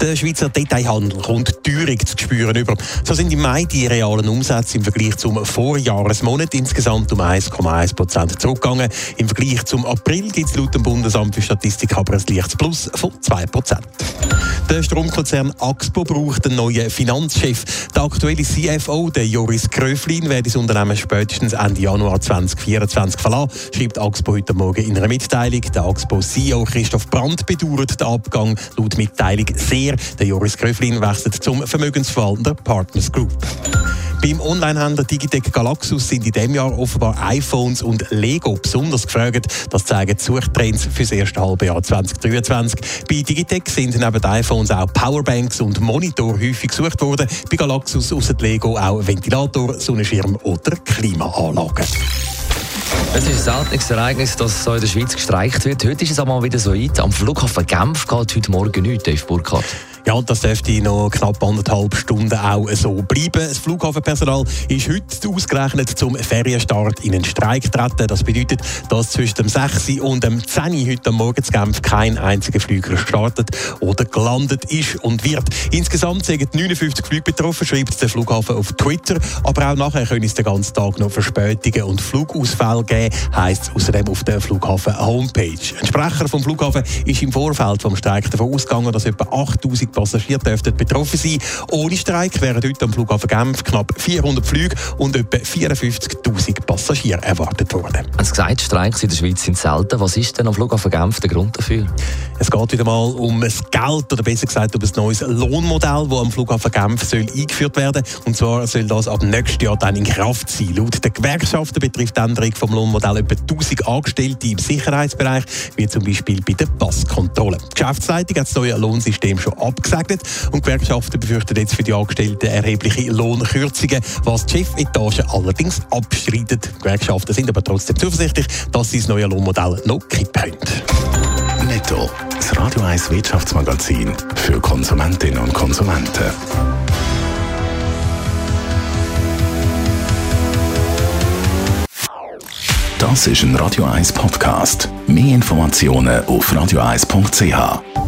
Der Schweizer Detailhandel kommt Teuerung zu spüren über. So sind im Mai die realen Umsätze im Vergleich zum Vorjahresmonat insgesamt um 1,1 Prozent zurückgegangen. Im Vergleich zum April gibt es laut dem Bundesamt für Statistik aber ein leichtes Plus von 2 Prozent. Der Stromkonzern Axpo braucht einen neuen Finanzchef. Der aktuelle CFO, der Joris Gröflin, wird das Unternehmen spätestens Ende Januar 2024 verlassen, schreibt Axpo heute Morgen in einer Mitteilung. Der Axpo-CEO Christoph Brandt bedauert den Abgang laut Mitteilung sehr. Der Joris Gröflin wechselt zum Vermögensverwalter Partners Group. Beim Onlinehändler Digitec Galaxus sind in diesem Jahr offenbar iPhones und Lego besonders gefragt. Das zeigen die Suchtrends für das erste halbe Jahr 2023. Bei Digitec sind neben iPhones auch Powerbanks und Monitor häufig gesucht worden. Bei Galaxus außer Lego auch Ventilator, Sonnenschirm oder Klimaanlagen. Es ist ein seltenes Ereignis, dass so in der Schweiz gestreikt wird. Heute ist es einmal wieder so weit. Am Flughafen Genf geht heute Morgen nichts, Dave Burkhardt. Ja, das dürfte noch knapp anderthalb Stunden auch so bleiben. Das Flughafenpersonal ist heute ausgerechnet zum Ferienstart in einen Streik getreten. Das bedeutet, dass zwischen dem 6. und dem 10. heute Morgen zu Genf kein einziger Flüger gestartet oder gelandet ist und wird. Insgesamt sind 59 Flüge betroffen, schreibt der Flughafen auf Twitter. Aber auch nachher können es den ganzen Tag noch Verspätungen und Flugausfälle geben, heisst es außerdem auf der Flughafen-Homepage. Ein Sprecher vom Flughafen ist im Vorfeld vom Streik davon ausgegangen, dass etwa 8000 Passagiere dürften betroffen sein. Ohne Streik wären heute am Flughafen Genf knapp 400 Flüge und etwa 54.000 Passagiere erwartet worden. Es gesagt, Streiks in der Schweiz sind selten. Was ist denn am Flughafen Genf der Grund dafür? Es geht wieder mal um das Geld oder besser gesagt um ein neues Lohnmodell, das am Flughafen Genf soll eingeführt werden Und zwar soll das ab nächstes Jahr dann in Kraft sein. Laut den Gewerkschaften betrifft die Änderung vom Lohnmodell etwa 1000 Angestellte im Sicherheitsbereich, wie zum Beispiel bei der Passkontrolle. Die Geschäftsleitung hat das neue Lohnsystem schon abgesegnet und die Gewerkschaften befürchten jetzt für die Angestellten erhebliche Lohnkürzungen, was die Chefetage allerdings Die Gewerkschaften sind aber trotzdem zuversichtlich, dass sie das neue Lohnmodell noch kippen können. Netto, das Radio 1 Wirtschaftsmagazin für Konsumentinnen und Konsumenten. Das ist ein Radio 1 Podcast. Mehr Informationen auf radio1.ch.